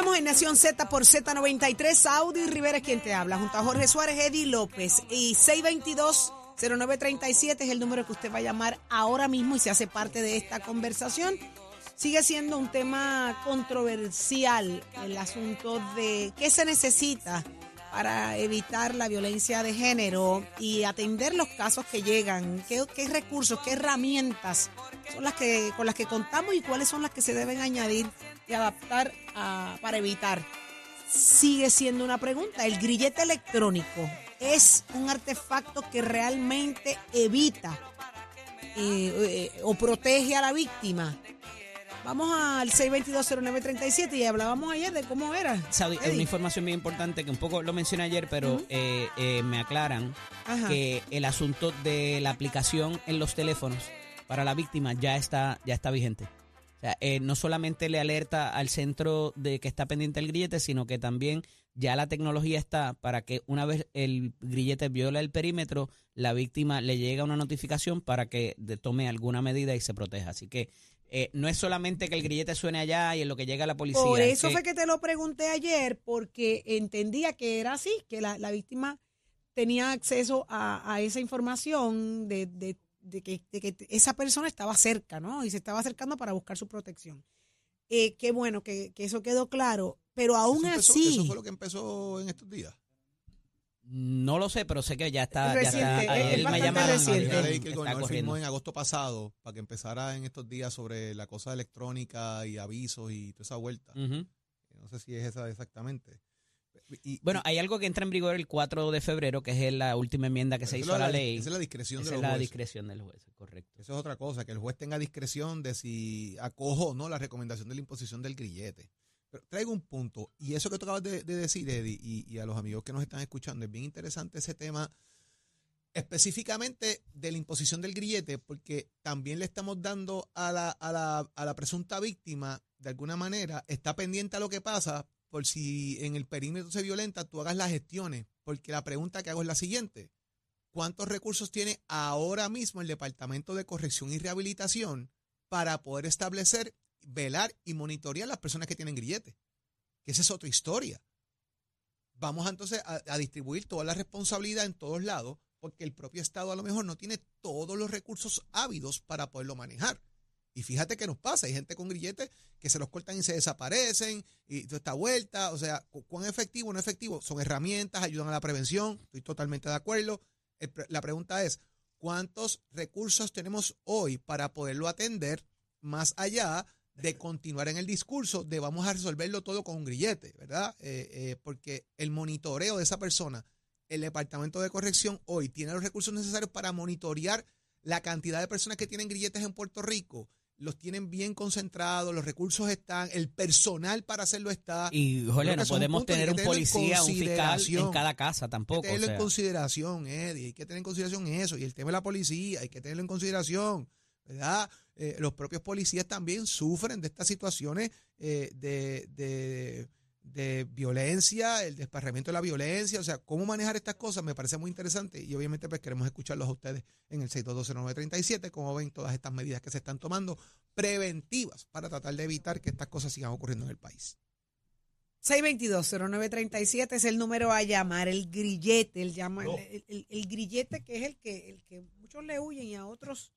Continuamos en Nación Z por Z93. Saudi Rivera es quien te habla, junto a Jorge Suárez, Eddie López. Y 622-0937 es el número que usted va a llamar ahora mismo y se hace parte de esta conversación. Sigue siendo un tema controversial el asunto de qué se necesita para evitar la violencia de género y atender los casos que llegan, qué, qué recursos, qué herramientas son las que con las que contamos y cuáles son las que se deben añadir y adaptar a- para evitar. Sigue siendo una pregunta. El grillete electrónico es un artefacto que realmente evita eh, eh, o protege a la víctima. Vamos al 6220937 y hablábamos ayer de cómo era. Saudi, es una información bien importante que un poco lo mencioné ayer, pero eh, eh, me aclaran Ajá. que el asunto de la aplicación en los teléfonos para la víctima ya está, ya está vigente. O sea, eh, no solamente le alerta al centro de que está pendiente el grillete, sino que también ya la tecnología está para que una vez el grillete viola el perímetro, la víctima le llega una notificación para que tome alguna medida y se proteja. Así que eh, no es solamente que el grillete suene allá y en lo que llega la policía. Por es eso fue que te lo pregunté ayer, porque entendía que era así, que la, la víctima tenía acceso a, a esa información de, de- de que, de que esa persona estaba cerca, ¿no? Y se estaba acercando para buscar su protección. Eh, qué bueno que, que eso quedó claro, pero aún Eso empezó- así... Eso fue lo que empezó en estos días. No lo sé, pero sé que ya está. ya Reciente, está- es- él es me llamaron, reciente. Ley que el gobernador firmó en agosto pasado para que empezara en estos días sobre la cosa electrónica y avisos y toda esa vuelta. No sé si es esa exactamente. Y- Bueno, y- hay algo que entra en vigor el 4 de febrero, que es la última enmienda que se hizo a es la ley. Esa es la discreción Esa de es los la jueces. discreción del juez, correcto. Eso es otra cosa, que el juez tenga discreción de si acojo o no la recomendación de la imposición del grillete. Pero traigo un punto, y eso que tú acabas de, de decir, Eddie, y, y a los amigos que nos están escuchando, es bien interesante ese tema específicamente de la imposición del grillete, porque también le estamos dando a la, a la, a la presunta víctima, de alguna manera, está pendiente a lo que pasa, por si en el perímetro se violenta, tú hagas las gestiones, porque la pregunta que hago es la siguiente. ¿Cuántos recursos tiene ahora mismo el Departamento de Corrección y Rehabilitación para poder establecer, velar y monitorear las personas que tienen grillete? Que esa es otra historia. Vamos entonces a, distribuir toda la responsabilidad en todos lados, porque el propio Estado a lo mejor no tiene todos los recursos ávidos para poderlo manejar. Y fíjate qué nos pasa, hay gente con grilletes que se los cortan y se desaparecen, y toda esta vuelta, o sea, cu- ¿cuán efectivo o no efectivo? Son herramientas, ayudan a la prevención, estoy totalmente de acuerdo. La pregunta es, ¿cuántos recursos tenemos hoy para poderlo atender más allá de continuar en el discurso de vamos a resolverlo todo con un grillete, ¿verdad? Eh, eh, porque el monitoreo de esa persona, el Departamento de Corrección hoy tiene los recursos necesarios para monitorear la cantidad de personas que tienen grilletes en Puerto Rico. Los tienen bien concentrados, los recursos están, el personal para hacerlo está. Y, que no podemos que hay tener que un policía, un fiscal en cada casa Hay tampoco. que o tenerlo sea. en consideración, Eddie. Hay que tener en consideración eso. Y el tema de la policía, hay que tenerlo en consideración. ¿Verdad? Eh, los propios policías también sufren de estas situaciones eh, de, de, de violencia, el desparramiento de la violencia. O sea, cómo manejar estas cosas me parece muy interesante. Y obviamente, pues queremos escucharlos a ustedes en el 6220937, cómo ven todas estas medidas que se están tomando preventivas para tratar de evitar que estas cosas sigan ocurriendo en el país. 622-0937 es el número a llamar, el grillete, el, llama, el, el- el grillete que es el que, el que muchos le huyen y a otros,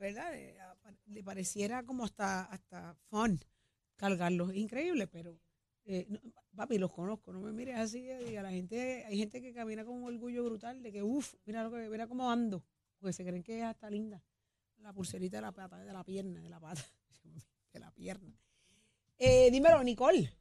¿verdad? Eh, Le pareciera como hasta, hasta fun cargarlos. Increíble, pero, eh, papi, los conozco, no me mires así. eh, y a la gente, hay gente que camina con un orgullo brutal de que, uff, mira, lo que, mira cómo ando, porque se creen que es hasta linda. La pulserita de la pata, de la pierna, de la pata, de la pierna. Eh, dímelo, Nicole.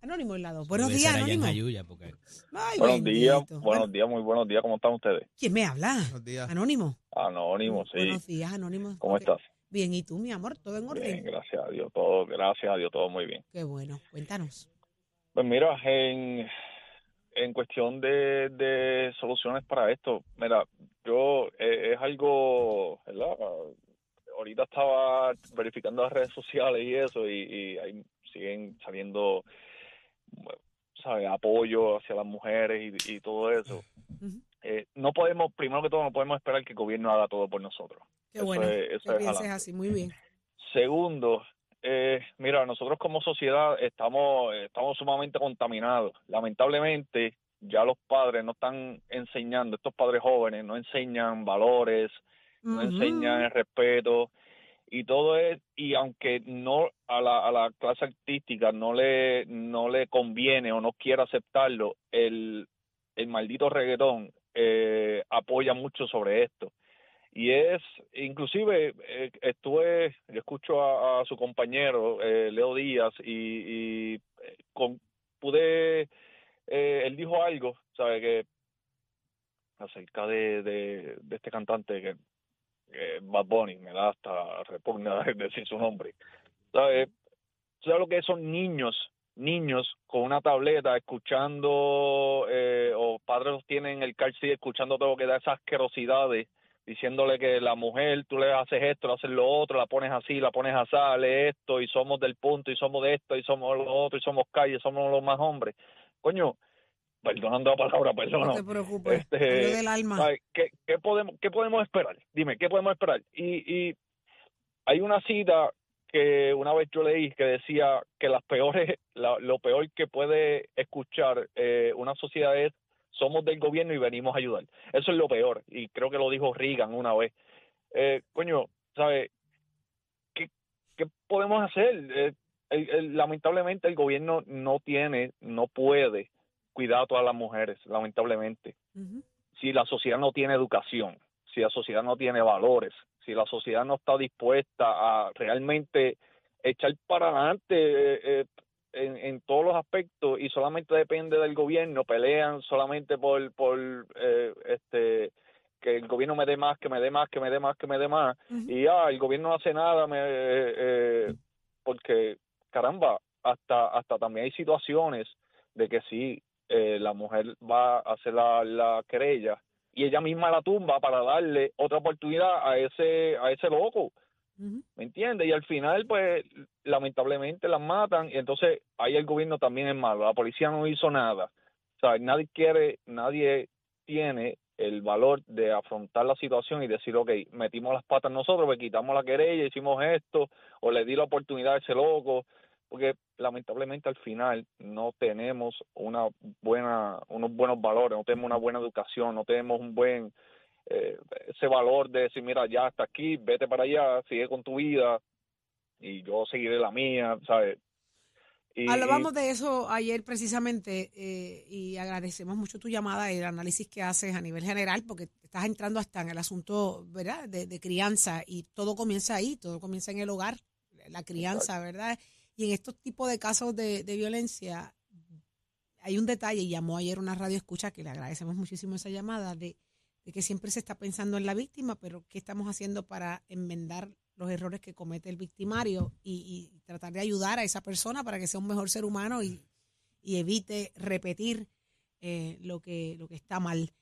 Anónimo en la dos. Buenos días, Anónimo. Jayuya, porque Ay, Buenos días, buenos días, muy buenos días, ¿cómo están ustedes? ¿Quién me habla? Buenos días. Anónimo. Anónimo, sí. Buenos días, Anónimo. ¿Cómo estás? Bien, ¿y tú, mi amor? ¿Todo en orden? Bien, gracias a Dios, todo, gracias a Dios, todo muy bien. Qué bueno, cuéntanos. Pues mira, en, en cuestión de, de soluciones para esto, mira, yo eh, es algo, ¿verdad? Ahorita estaba verificando las redes sociales y eso, y, y ahí siguen saliendo, ¿sabes? Apoyo hacia las mujeres y, y todo eso. Eh, no podemos, primero que todo, no podemos esperar que el gobierno haga todo por nosotros. Qué Eso bueno es- eso que es así, muy bien. Segundo, eh, mira, nosotros como sociedad estamos, estamos sumamente contaminados. Lamentablemente, ya los padres no están enseñando, estos padres jóvenes no enseñan valores, no enseñan el respeto y todo es y aunque no a la, a la clase artística no le no le conviene o no quiere aceptarlo el el maldito reggaetón eh, apoya mucho sobre esto. Y es inclusive eh, estuve escucho a, su compañero eh, Leo Díaz y, y, con pude él dijo algo sabe que acerca de, de este cantante que eh, Bad Bunny, me da hasta repugna decir su nombre. ¿Sabes? ¿Sabes lo que son niños? Niños con una tableta escuchando, eh, o padres los tienen en el car escuchando todo que da esas asquerosidades, diciéndole que la mujer, tú le haces esto, le haces lo otro, la pones así, la pones así, lee esto, y somos del punto, y somos de esto, y somos lo otro, y somos calle, somos los más hombres. Coño, perdonando la palabra, No perdón. te preocupes, Este, del alma. ¿Qué, qué podemos, ¿Qué podemos esperar? Dime, ¿qué podemos esperar? Y, y hay una cita que una vez yo leí que decía que las peores, la- lo peor que puede escuchar eh, una sociedad es somos del gobierno y venimos a ayudar. Eso es lo peor. Y creo que lo dijo Reagan una vez. Eh, coño, ¿sabes? ¿Qué, ¿Qué podemos hacer? Eh, el- el- lamentablemente el gobierno no tiene, no puede cuidar a todas las mujeres, lamentablemente. Si la sociedad no tiene educación, si la sociedad no tiene valores, si la sociedad no está dispuesta a realmente echar para adelante eh, eh, en, en todos los aspectos y solamente depende del gobierno, pelean solamente por, por eh, este que el gobierno me dé más, que me dé más, que me dé más, que me dé más, y ah, el gobierno no hace nada, me, eh, porque caramba, hasta hasta también hay situaciones de que sí, eh, la mujer va a hacer la, la querella y ella misma la tumba para darle otra oportunidad a ese a ese loco. ¿me entiendes? Y al final, pues, lamentablemente las matan y entonces ahí el gobierno también es malo, la policía no hizo nada, o sea, nadie quiere, nadie tiene el valor de afrontar la situación y decir, ok, metimos las patas nosotros, pues quitamos la querella, hicimos esto, o le di la oportunidad a ese loco, porque lamentablemente al final no tenemos una buena, unos buenos valores, no tenemos una buena educación, no tenemos un buen eh, ese valor de decir, mira, ya hasta aquí, vete para allá, sigue con tu vida y yo seguiré la mía, ¿sabes? Y, Hablábamos de eso ayer precisamente eh, y agradecemos mucho tu llamada y el análisis que haces a nivel general porque estás entrando hasta en el asunto, ¿verdad?, de, de crianza y todo comienza ahí, todo comienza en el hogar, la crianza, ¿verdad? Y en estos tipos de casos de, de violencia hay un detalle, y llamó ayer una radio escucha que le agradecemos muchísimo esa llamada, de, de que siempre se está pensando en la víctima, pero ¿qué estamos haciendo para enmendar los errores que comete el victimario y, y tratar de ayudar a esa persona para que sea un mejor ser humano y, y evite repetir eh, lo que lo que está mal.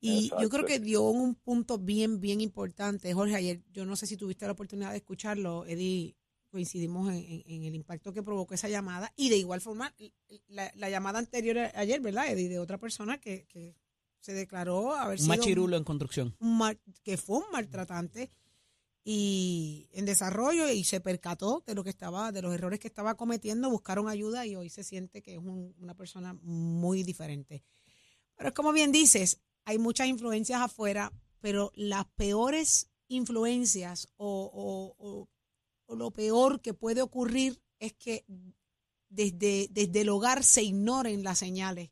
Y yo creo que dio un punto bien, bien importante, Jorge, ayer, yo no sé si tuviste la oportunidad de escucharlo, Eddie, coincidimos en, en- en el impacto que provocó esa llamada y de igual forma la, la llamada anterior a- ayer, ¿verdad, Eddie? De otra persona que, que se declaró haber Un sido machirulo en construcción. un que fue un maltratante y en desarrollo y se percató de lo que estaba, de los errores que estaba cometiendo, buscaron ayuda y hoy se siente que es un- una persona muy diferente. Pero es como bien dices, hay muchas influencias afuera, pero las peores influencias o, o- o- o lo peor que puede ocurrir es que desde, desde el hogar se ignoren las señales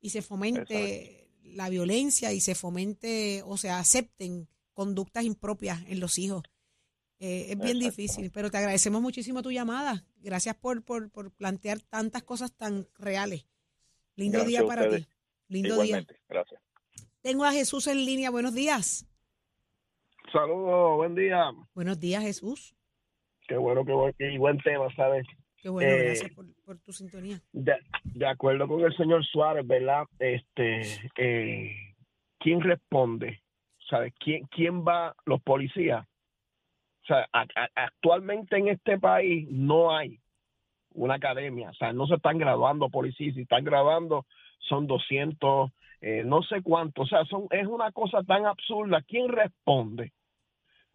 y se fomente la violencia y se fomente o se acepten conductas impropias en los hijos. Eh, es bien difícil, pero te agradecemos muchísimo tu llamada. Gracias por, por, por plantear tantas cosas tan reales. Lindo Gracias día para ti. Lindo día. Igualmente, gracias. Tengo a Jesús en línea. Buenos días. Saludos, buen día. Buenos días, Jesús. Qué bueno, qué buen, qué buen tema, ¿sabes? Qué bueno, Eh, gracias por, por tu sintonía. De, de acuerdo con el señor Suárez, ¿verdad? Este, eh, ¿quién responde? ¿Sabes? ¿Quién, quién va? Los policías. O sea, a- a- actualmente en este país no hay una academia, o sea, no se están graduando policías, si están graduando son 200, eh, no sé cuánto, o sea, son, es una cosa tan absurda. ¿Quién responde?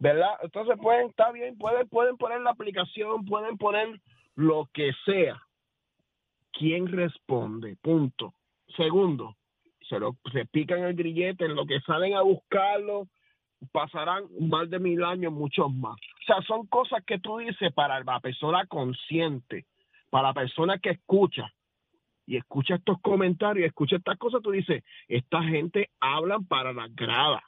¿Verdad? Entonces pueden, está bien, pueden, pueden poner la aplicación, pueden poner lo que sea. ¿Quién responde? Punto. Segundo, se lo se pican el grillete, en lo que salen a buscarlo, pasarán más de mil años, muchos más. O sea, son cosas que tú dices para la persona consciente, para la persona que escucha y escucha estos comentarios, escucha estas cosas, tú dices, esta gente hablan para las gradas.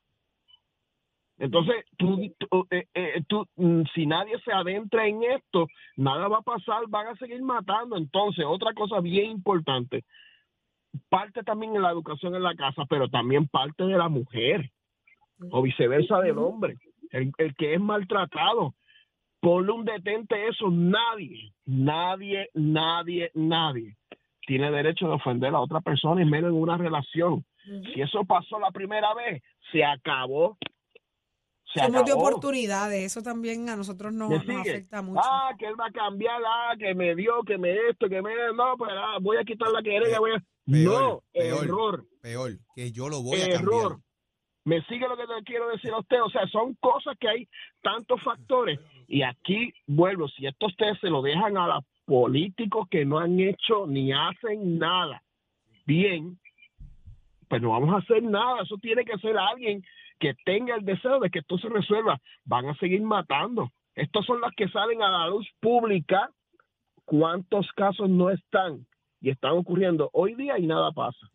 Entonces, tú, tú, eh, eh, tú, mm, si nadie se adentra en esto, nada va a pasar, van a seguir matando. Entonces, otra cosa bien importante, parte también en la educación en la casa, pero también parte de la mujer, o viceversa del hombre, el, el que es maltratado. Ponle un detente a eso, nadie, nadie, nadie, nadie tiene derecho de ofender a otra persona y menos en una relación. Si eso pasó la primera vez, se acabó. Se Somos de acabó. oportunidades, eso también a nosotros nos, ¿Me nos afecta mucho. Ah, que él va a cambiar, ah, que me dio, que me esto, que me... No, pues ah, voy a quitar la querella, voy a... no, peor, error, Peor, que yo lo voy a error. cambiar. Me sigue lo que te quiero decir a usted, o sea, son cosas que hay tantos factores. Y aquí vuelvo, si esto ustedes se lo dejan a los políticos que no han hecho ni hacen nada bien, pues no vamos a hacer nada. Eso tiene que ser alguien que tenga el deseo de que esto se resuelva. Van a seguir matando. Estos son los que salen a la luz pública. ¿Cuántos casos no están? Y están ocurriendo hoy día y nada pasa.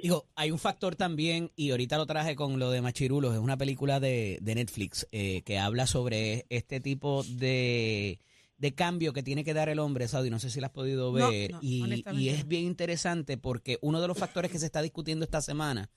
Digo, hay un factor también, y ahorita lo traje con lo de Machirulos, es una película de, de Netflix eh, que habla sobre este tipo de, de cambio que tiene que dar el hombre, Saudi, no sé si la has podido ver, no, y, es bien interesante porque uno de los factores que se está discutiendo esta semana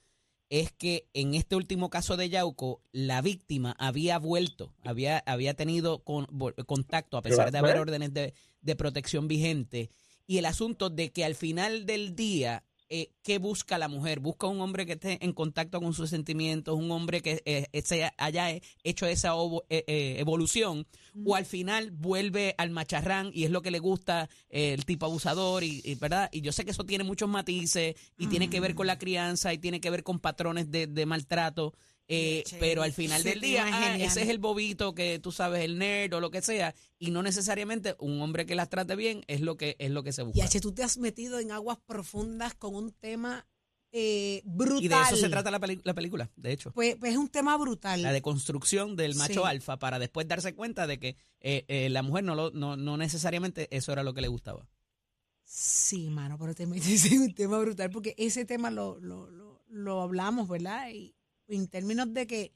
es que en este último caso de Yauco, la víctima había vuelto, había, había tenido con- contacto a pesar de haber órdenes de, de protección vigente, y el asunto de que al final del día, eh, ¿qué busca la mujer? Busca un hombre que esté en contacto con sus sentimientos, un hombre que eh, se haya hecho esa eh, eh, evolución, o al final vuelve al macharrán y es lo que le gusta eh, el tipo abusador, y, y, ¿verdad? Y yo sé que eso tiene muchos matices y tiene que ver con la crianza y tiene que ver con patrones de, de maltrato. Eh, Che, pero al final del día, ah, ese es el bobito que tú sabes, el nerd o lo que sea, y no necesariamente un hombre que las trate bien es lo que es lo que se busca. Y H, tú te has metido en aguas profundas con un tema eh, brutal. Y de eso se trata la, la película, de hecho. Pues, pues es un tema brutal. La deconstrucción del macho Sí. alfa para después darse cuenta de que eh, eh, la mujer no, lo, no, no necesariamente eso era lo que le gustaba. Sí, mano, pero te metes en un tema brutal porque ese tema lo, lo, lo, lo hablamos, ¿verdad? Y en términos de que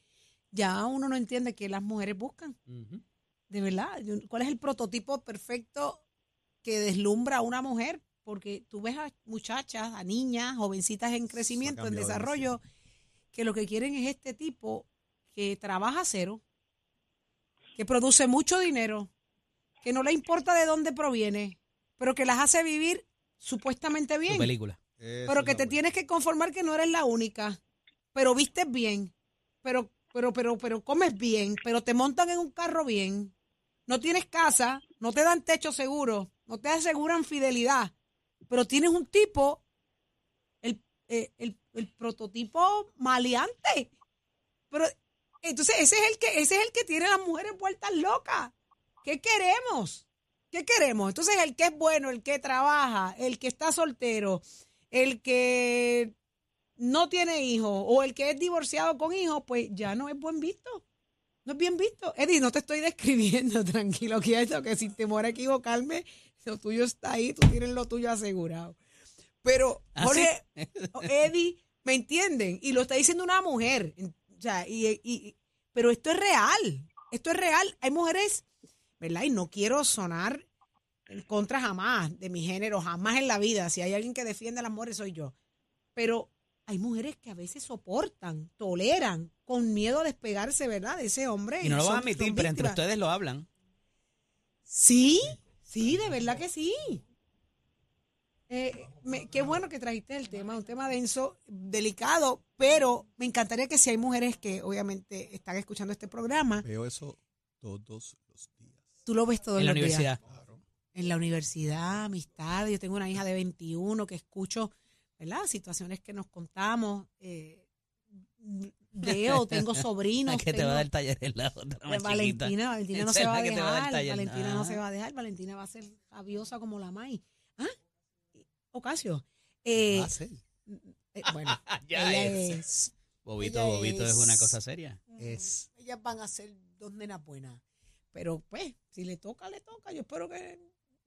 ya uno no entiende qué las mujeres buscan, de verdad. ¿Cuál es el prototipo perfecto que deslumbra a una mujer? Porque tú ves a muchachas, a niñas, jovencitas en crecimiento, en desarrollo, que lo que quieren es este tipo que trabaja cero, que produce mucho dinero, que no le importa de dónde proviene, pero que las hace vivir supuestamente Su bien. película. Pero que te tienes que conformar que no eres la única. Pero vistes bien. Pero, pero, pero, pero comes bien. Pero te montan en un carro bien. No tienes casa. No te dan techo seguro. No te aseguran fidelidad. Pero tienes un tipo, el, eh, el, el prototipo maleante. Pero entonces ese es el que, ese es el que tiene las mujeres vueltas locas. ¿Qué queremos? ¿Qué queremos? Entonces el que es bueno, el que trabaja, el que está soltero, el que no tiene hijos o el que es divorciado con hijos, pues ya no es buen visto. No es bien visto. Eddie, no te estoy describiendo, tranquilo, quieto, que sin temor a equivocarme, lo tuyo está ahí, tú tienes lo tuyo asegurado. Pero, ¿Ah, Jorge, Eddie, ¿me entienden? Y lo está diciendo una mujer. O sea, y, y- y- pero esto es real. Esto es real. Hay mujeres, ¿verdad? Y no quiero sonar en contra jamás de mi género, jamás en la vida. Si hay alguien que defiende a las mujeres, soy yo. Pero hay mujeres que a veces soportan, toleran, con miedo a despegarse, ¿verdad? De ese hombre. Y no lo van a admitir, pero entre ustedes lo hablan. Sí, sí, de verdad que sí. Eh, me- qué bueno que trajiste el tema, un tema denso, delicado, pero me encantaría que si hay mujeres que obviamente están escuchando este programa, Veo eso todos los días. tú lo ves todos en la los días. universidad. En la universidad, amistad, yo tengo una hija de 21 que escucho, ¿verdad? Situaciones que nos contamos, eh, veo, tengo sobrinos. La que te va a dar taller en la otra Eh, chiquita. Valentina, Valentina no se va a que te va a dar dejar. taller. Valentina no Ah. se va a dejar. Valentina va a ser rabiosa como la May. ¿Ah? Ocasio. Eh, Va a ser. eh, bueno, Ya ella es. es. Bobito, ella Bobito es una cosa seria. Es. Ellas van a ser dos nenas buenas. Pero pues, si le toca, le toca. Yo espero que,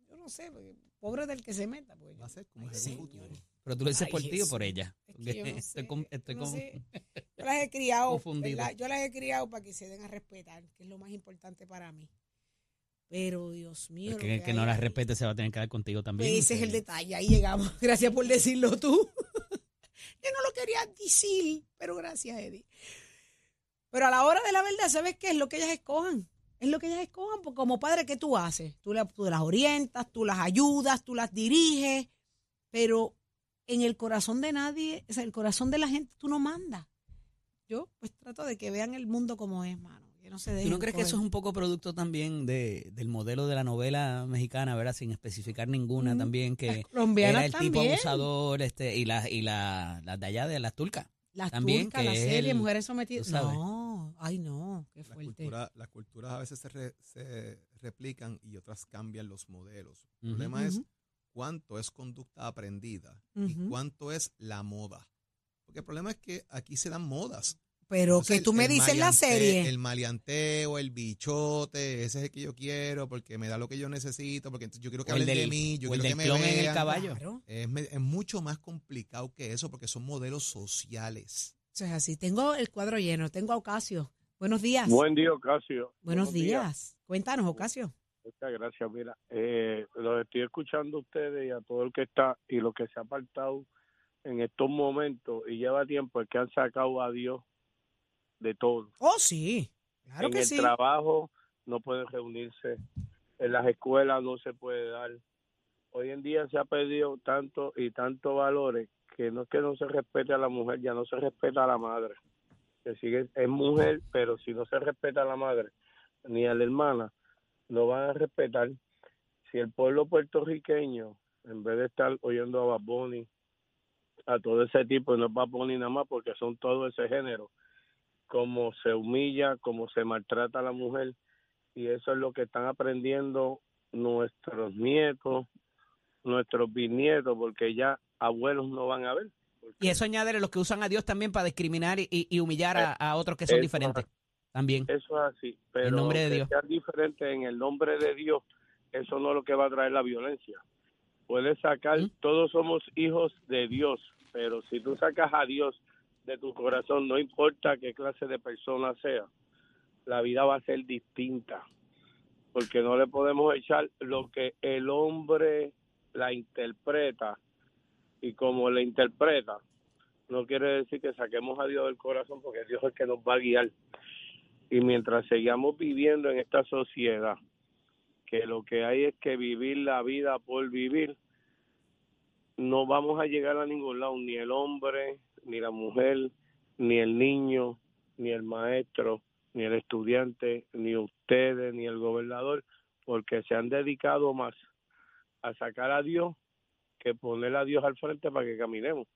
yo no sé, porque pobre del que se meta. Pues, Va a ser como Ay, el futuro. Pero tú lo dices Ay, por ti o por ella. Es que Porque yo no estoy con- estoy no con- sé. Yo las he criado, yo las he criado para que se den a respetar, que es lo más importante para mí. Pero Dios mío, Es lo que, que no hay la ahí. respete se va a tener que dar contigo también. Ese es el detalle, ahí llegamos. Gracias por decirlo tú. Yo no lo quería decir, pero gracias, Eddie. Pero a la hora de la verdad, ¿sabes qué? Es lo que ellas escojan. Es lo que ellas escojan, porque como padre, ¿qué tú haces? Tú, la- tú las orientas, tú las ayudas, tú las diriges, pero en el corazón de nadie, o sea, el corazón de la gente, tú no mandas. Yo, pues trato de que vean el mundo como es, mano. Que no se ¿Tú no crees que eso es un poco producto también de, del modelo de la novela mexicana, verdad? Sin especificar ninguna Mm, también, que era el tipo también. abusador este y las y la, las de allá de las turcas. Las También turcas, la serie, el- mujeres sometidas. No, ay no. Cultura- las culturas a veces se, re- se replican y otras cambian los modelos. El Ujú. problema es Ujú. cuánto es conducta aprendida y Ujú. cuánto es la moda. Porque el problema es que aquí se dan modas. Pero Entonces, que tú el- me el dices la maleante- serie. El maleanteo, el bichote, ese es el que yo quiero porque me da lo que yo necesito, porque yo quiero que O hablen de del- mí, yo o el quiero del que me clon en el vean. caballo. Claro, Es, es mucho más complicado que eso porque son modelos sociales. eso es así. Tengo el cuadro lleno, tengo a Ocasio. Buenos días. Buen día, Ocasio. Buenos días. Cuéntanos, Ocasio. Muchas gracias. Mira, eh, los estoy escuchando a ustedes y a todo el que está y lo que se ha apartado en estos momentos y lleva tiempo es que han sacado a Dios de todo. Oh, sí. Claro en que el sí. trabajo no pueden reunirse, en las escuelas no se puede dar. Hoy en día se ha perdido tanto y tanto valores que no es que no se respete a la mujer, ya no se respeta a la madre. Que sigue es mujer, pero si no se respeta a la madre ni a la hermana, no van a respetar. Si el pueblo puertorriqueño, en vez de estar oyendo a Bad Bunny, a todo ese tipo, no es Bad Bunny nada más porque son todo ese género, cómo se humilla, cómo se maltrata a la mujer y eso es lo que están aprendiendo nuestros nietos, nuestros bisnietos, porque ya abuelos no van a ver. Y eso añade los que usan a Dios también para discriminar y, y humillar a, a otros que son Eso, diferentes. También. Eso es así, pero nombre de Dios. sean diferentes en el nombre de Dios, eso no es lo que va a traer la violencia. Puedes sacar, ¿Mm? todos somos hijos de Dios, pero si tú sacas a Dios de tu corazón, no importa qué clase de persona sea, la vida va a ser distinta, porque no le podemos echar lo que el hombre la interpreta y como la interpreta, no quiere decir que saquemos a Dios del corazón, porque Dios es el que nos va a guiar. Y mientras sigamos viviendo en esta sociedad, que lo que hay es que vivir la vida por vivir, no vamos a llegar a ningún lado, ni el hombre, ni la mujer, ni el niño, ni el maestro, ni el estudiante, ni ustedes, ni el gobernador, porque se han dedicado más a sacar a Dios que poner a Dios al frente para que caminemos.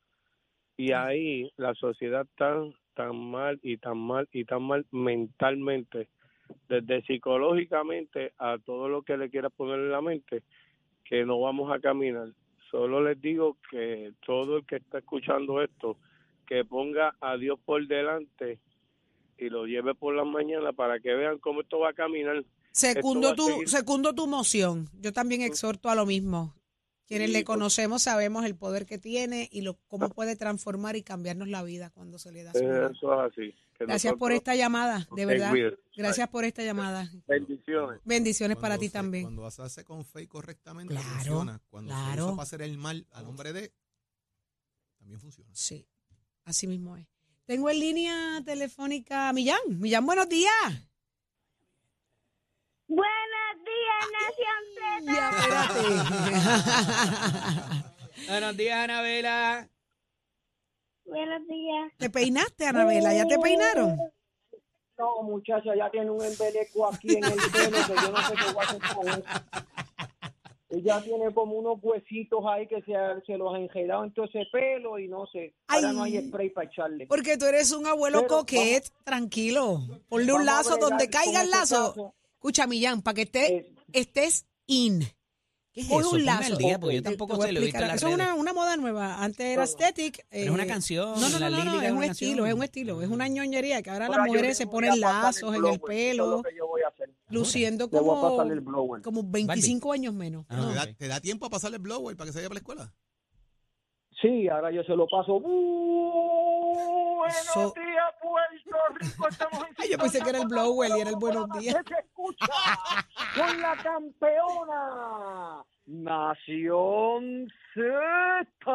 Y ahí la sociedad tan tan mal y tan mal y tan mal mentalmente, desde psicológicamente a todo lo que le quiera poner en la mente, que no vamos a caminar. Solo les digo que todo el que está escuchando esto, que ponga a Dios por delante y lo lleve por las mañanas para que vean cómo esto va a caminar. Secundo Esto tu, secundo tu moción. Yo también exhorto a lo mismo. Quienes le conocemos sabemos el poder que tiene y lo, cómo puede transformar y cambiarnos la vida cuando se le da su. Eso es así. Gracias por esta llamada, de verdad. Gracias por esta llamada. Bendiciones. Bendiciones para ti se- también. Cuando se hace con fe y correctamente, Claro, funciona. Cuando se claro. usa para hacer el mal a nombre de, también funciona. Sí. Así mismo es. Tengo en línea telefónica a Millán. Millán, buenos días. Buenos Ya, espérate. Buenos días, Anabela. Buenos días. ¿Te peinaste, Anabela? ¿Ya te peinaron? No, muchacha, ya tiene un embeleco aquí en el pelo que yo no sé qué voy a hacer con eso. Ella tiene como unos huesitos ahí que se, se los ha enredado en todo ese pelo y no sé. Ahora Ay. no hay spray para echarle. Porque tú eres un abuelo Pero coquet, tranquilo. Ponle un vamos lazo donde caiga el ese lazo. caso. Escucha, Millán, para que esté- Eh, estés in. ¿Qué es eso? un Ponme lazo. al día, porque yo Te- tampoco te voy a sé, lo he visto en explicar. las Eso es una, redes. una moda nueva. Antes era aesthetic. Pero es una canción, No, no, la no, no, lírica es es un una estilo, canción. es un estilo, es una ñoñería que ahora las ahora yo mujeres se voy ponen pasar lazos en el blower, eso es pelo, lo que yo voy a hacer. luciendo Le voy a como, pasar el blower. como 25 años menos. Ah, No. ¿Te, ok. da, te da tiempo a pasarle el blower para que se vaya para la escuela? Sí, ahora yo se lo paso. Buenos So- días, Puerto Rico. Estamos en Ay, yo pensé que era el blower y era el buenos días. ¿Qué se escucha? Con la campeona Nación Z.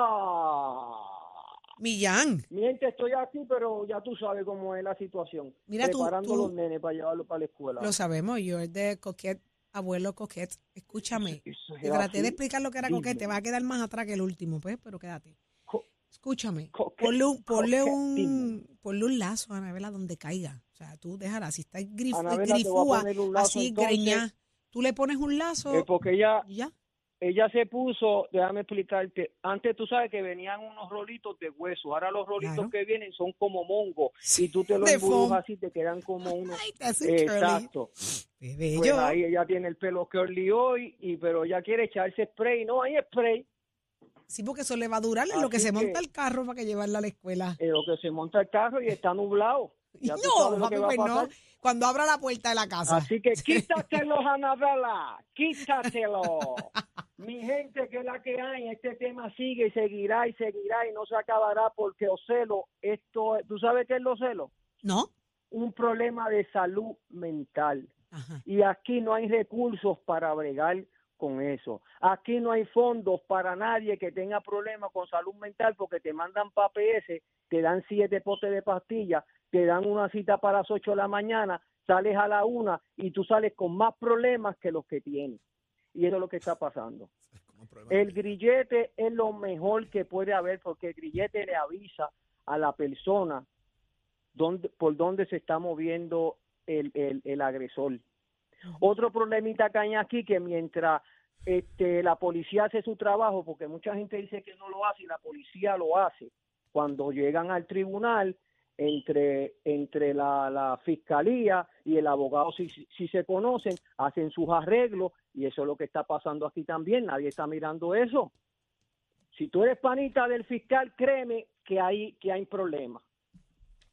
Millán, Miente, estoy aquí, pero ya tú sabes cómo es la situación. Mira, tú- Preparando tú- los nenes para llevarlos para la escuela. lo sabemos, yo es de coquet, abuelo coquet. Escúchame, te traté así. de explicar lo que era coquet, Dime. te va a quedar más atrás que el último, pues, pero quédate. Escúchame, ponle un, ponle un, ponle un lazo a Anabela donde caiga. O sea, tú déjala, si está grif, Anabela, grifúa, lazo, así entonces. greñá, tú le pones un lazo Eh, porque ella, ya. ella se puso, déjame explicarte, antes tú sabes que venían unos rolitos de hueso, ahora los rolitos Claro. que vienen son como mongos, y tú te los foam. así, te quedan como unos... Ay, curly. Exacto. Pues ahí ella tiene el pelo curly hoy, y, pero ella quiere echarse spray, no hay spray, Sí, porque eso le va a durar en lo que se monta el carro para que llevarla a la escuela. en lo que se monta el carro y está nublado. Ya no, papi, pues no. Cuando abra la puerta de la casa. Así que quítatelos, Anabela, quítatelo. Mi gente, que es la que hay, este tema sigue y seguirá y seguirá y no se acabará porque Ocelo, esto, ¿tú sabes qué es lo celo? ¿No? Un problema de salud mental. Ajá. Y aquí no hay recursos para bregar con eso. Aquí no hay fondos para nadie que tenga problemas con salud mental porque te mandan para PS, te dan siete potes de pastillas, te dan una cita para las 8 de la mañana, sales a la una y tú sales con más problemas que los que tienes. Y eso es lo que está pasando. El grillete es lo mejor que puede haber porque el grillete le avisa a la persona dónde, por dónde se está moviendo el, el, el agresor. Otro problemita que hay aquí que mientras este, la policía hace su trabajo, porque mucha gente dice que no lo hace y la policía lo hace, cuando llegan al tribunal, entre, entre la, la fiscalía y el abogado, si, si se conocen, hacen sus arreglos y eso es lo que está pasando aquí también, nadie está mirando eso. Si tú eres panita del fiscal, créeme que hay, que hay problemas,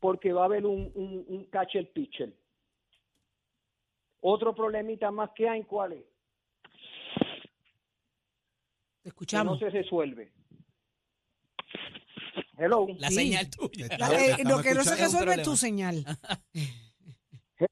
porque va a haber un, un, un catcher pitcher. Otro problemita más que hay, ¿cuál es? Te Que escuchamos. no se resuelve. Hello. La Sí. señal tuya. La- eh, lo que no se resuelve es tu señal.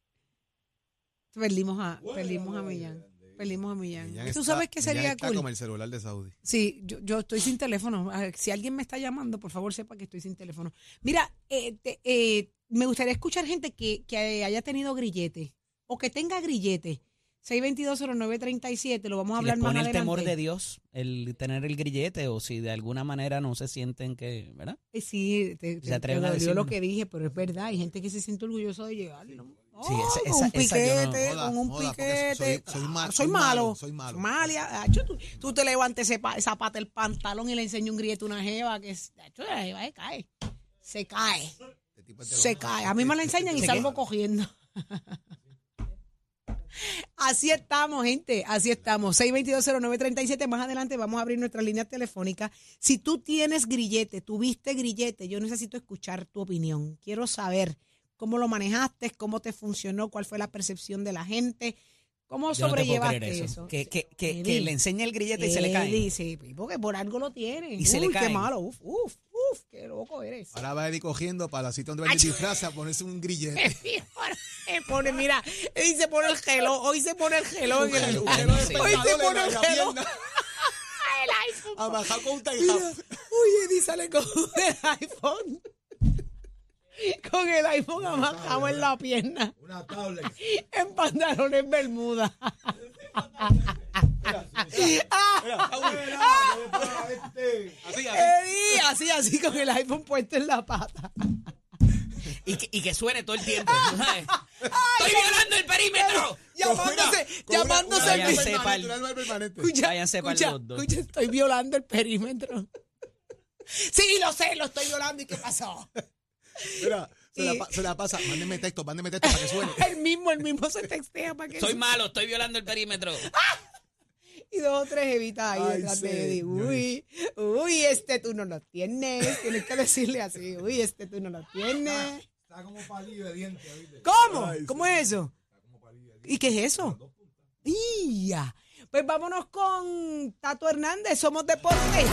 perdimos a, perdimos a Millán. Perdimos a Millán. Millán ¿Tú está- sabes qué Millán sería está cool? como el celular de Saudi. Sí, yo, yo estoy sin teléfono. Si alguien me está llamando, por favor sepa que estoy sin teléfono. Mira, eh, te- eh, me gustaría escuchar gente que, que haya tenido grillete o que tenga grillete. 6220937, lo vamos a Si les hablar más pone el adelante. temor de Dios, el tener el grillete, o si de alguna manera no se sienten que, ¿verdad? Eh, Sí, te, Se te- te atreven a decirlo. lo que dije, pero es verdad. Hay gente que se siente orgulloso de llevarlo. Oh, Sí, esa- con esa- un esa yo no- piquete, con un piquete. soy- soy Ah, soy soy malo, malo. soy malo. Malia, acho, tú, tú te levantes ese pa- esa pata del pantalón y le enseñas un grillete a una jeva que es, acho, la jeva se cae. Se cae. Este tipo Se cae. A mí me la enseñan y ¿Se salgo cogiendo. Así estamos, gente. Así estamos. 6220937. Más adelante vamos a abrir nuestras líneas telefónicas. Si tú tienes grillete, tuviste grillete, yo necesito escuchar tu opinión. Quiero saber cómo lo manejaste, cómo te funcionó, cuál fue la percepción de la gente, cómo Yo no te puedo sobrellevaste creer eso. eso. Que, que, que, Eddie, que le enseña el grillete y se le cae. Eddie, sí, porque por algo lo tiene. Y se le Uy, qué caen. malo. Uf, uf, uf, qué loco eres. Ahora va Eddie cogiendo para la cita donde va el disfraz a ponerse un grillete. Se pone, mira, hoy se pone el gelo, hoy se pone el gelo en el Hoy se pone el la gelo. El iPhone. A bajar con un tie Mira. Uy, Eddie sale con el iPhone. Con el iPhone amarrado en la pierna. Una tablet. En pantalones bermuda. Así, así, así, con el iPhone puesto en la pata. Y que, y que suene todo el tiempo. ¿sabes? ¡Estoy violando el perímetro! Llamándose, llamándose una- el permanente. Escucha, escucha, los dos. escucha, estoy violando el perímetro. Sí, lo sé, lo estoy violando. ¿Y qué pasó? Mira, se, la, Y- pa- se la pasa. Mándenme texto, mándenme texto para que suene. El mismo, el mismo se textea para que Soy malo, estoy violando el perímetro. Y dos o tres evitas ahí Ay, detrás de Eddie. Uy, uy, este tú no lo tienes. Tienes que decirle así. Uy, este tú no lo tienes. Está como palillo de dientes, ¿viste? ¿Cómo? Ay, ¿Cómo sí. es eso? ¿Y qué es eso? ¡Ya! Pues vámonos con Tato Hernández, somos deporte.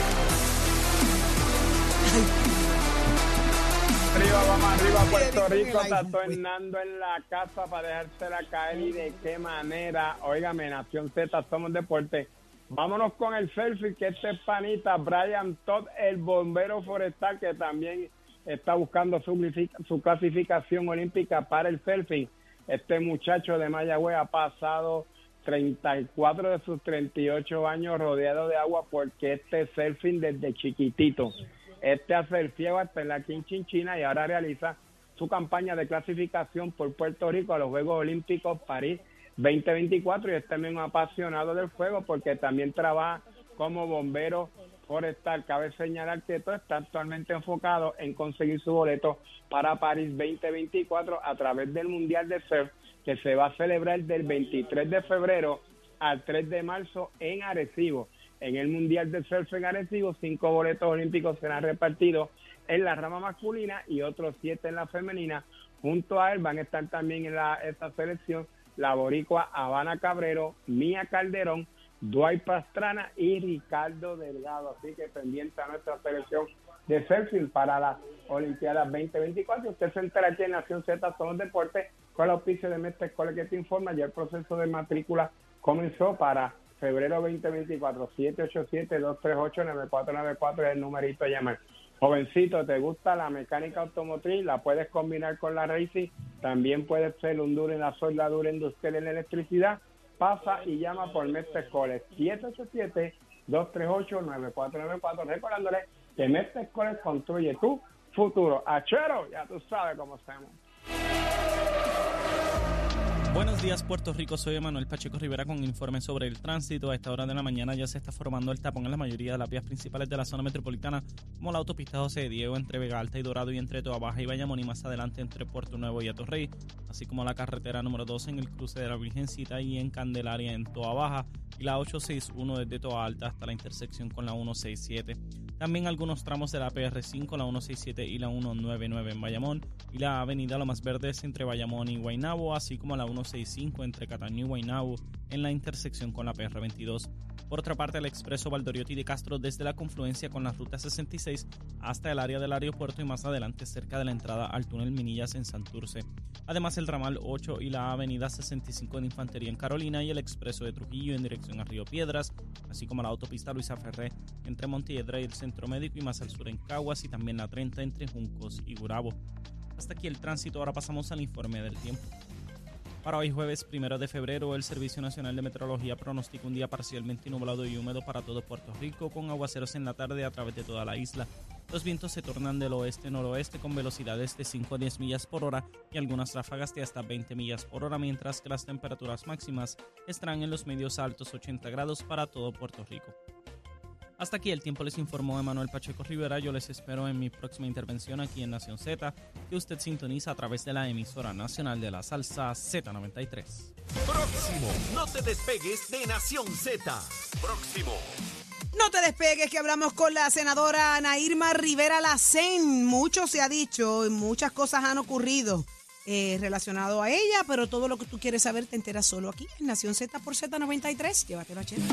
Vamos arriba, Puerto Rico, pues. Hernando en la casa para dejársela caer y de qué manera. Óigame, Nación Z, somos deporte. Vámonos con el selfie, que este es panita, Brian Todd, el bombero forestal, que también está buscando su clasificación olímpica para el selfie. Este muchacho de Mayagüez ha pasado 34 de sus 38 años rodeado de agua porque este surfing desde chiquitito. Este hace el ciego hasta la Quinchinchina y ahora realiza su campaña de clasificación por Puerto Rico a los Juegos Olímpicos París 2024 y es también un apasionado del fuego porque también trabaja como bombero forestal. Cabe señalar que todo está actualmente enfocado en conseguir su boleto para París 2024 a través del Mundial de Surf que se va a celebrar del 23 de febrero al 3 de marzo en Arecibo. En el Mundial de Surf en Arecibo, cinco boletos olímpicos serán repartidos en la rama masculina y otros siete en la femenina. Junto a él van a estar también en la, esta selección la boricua Habana Cabrero, Mía Calderón, Dwight Pastrana y Ricardo Delgado. Así que pendiente a nuestra selección de surfing para las Olimpiadas 2024. Usted se entera aquí en Nación Z, Somos Deportes, con el auspicio de Mestre Escuela que te informa. Ya el proceso de matrícula comenzó para febrero 2024. 787-238-9494 es el numerito a llamar. Jovencito, ¿te gusta la mecánica automotriz? La puedes combinar con la racing. También puedes ser un duro en la soldadura industrial en electricidad. Pasa y llama por Mestre College. 787-238-9494. Recordándole que Mestre College construye tu futuro. Achero, ya tú sabes cómo hacemos. Buenos días Puerto Rico, soy Emanuel Pacheco Rivera con informe sobre el tránsito. A esta hora de la mañana ya se está formando el tapón en la mayoría de las vías principales de la zona metropolitana, como la autopista José de Diego entre Vega Alta y Dorado y entre Toa Baja y Bayamón y más adelante entre Puerto Nuevo y Atorrey, así como la carretera número 2 en el cruce de la Virgencita y en Candelaria en Toa Baja y la 861 desde Toa Alta hasta la intersección con la 167. También algunos tramos de la PR5, la 167 y la 199 en Bayamón y la avenida Lomas Verdes entre Bayamón y Guaynabo, así como la 165 entre Cataño y Guaynabo en la intersección con la PR22. Por otra parte, el expreso Valdoriotti de Castro desde la confluencia con la ruta 66 hasta el área del aeropuerto y más adelante cerca de la entrada al túnel Minillas en Santurce. Además, el ramal 8 y la avenida 65 en Infantería en Carolina y el expreso de Trujillo en dirección a Río Piedras, así como la autopista Luisa Ferré entre Montiedra y el Centro Médico y más al sur en Caguas y también la 30 entre Juncos y Gurabo. Hasta aquí el tránsito, ahora pasamos al informe del tiempo. Para hoy jueves primero de febrero, el Servicio Nacional de Meteorología pronostica un día parcialmente nublado y húmedo para todo Puerto Rico, con aguaceros en la tarde a través de toda la isla. Los vientos se tornan del oeste-noroeste con velocidades de 5 a 10 millas por hora y algunas ráfagas de hasta 20 millas por hora, mientras que las temperaturas máximas estarán en los medios altos 80 grados para todo Puerto Rico. Hasta aquí el tiempo les informó Emanuel Pacheco Rivera. Yo les espero en mi próxima intervención aquí en Nación Z, que usted sintoniza a través de la emisora nacional de la salsa Z93. Próximo. No te despegues de Nación Z. Próximo. No te despegues que hablamos con la senadora Ana Irma Rivera Lacén. Mucho se ha dicho, y muchas cosas han ocurrido eh, relacionado a ella, pero todo lo que tú quieres saber te enteras solo aquí en Nación Z por Z93. Llévatelo a Chela.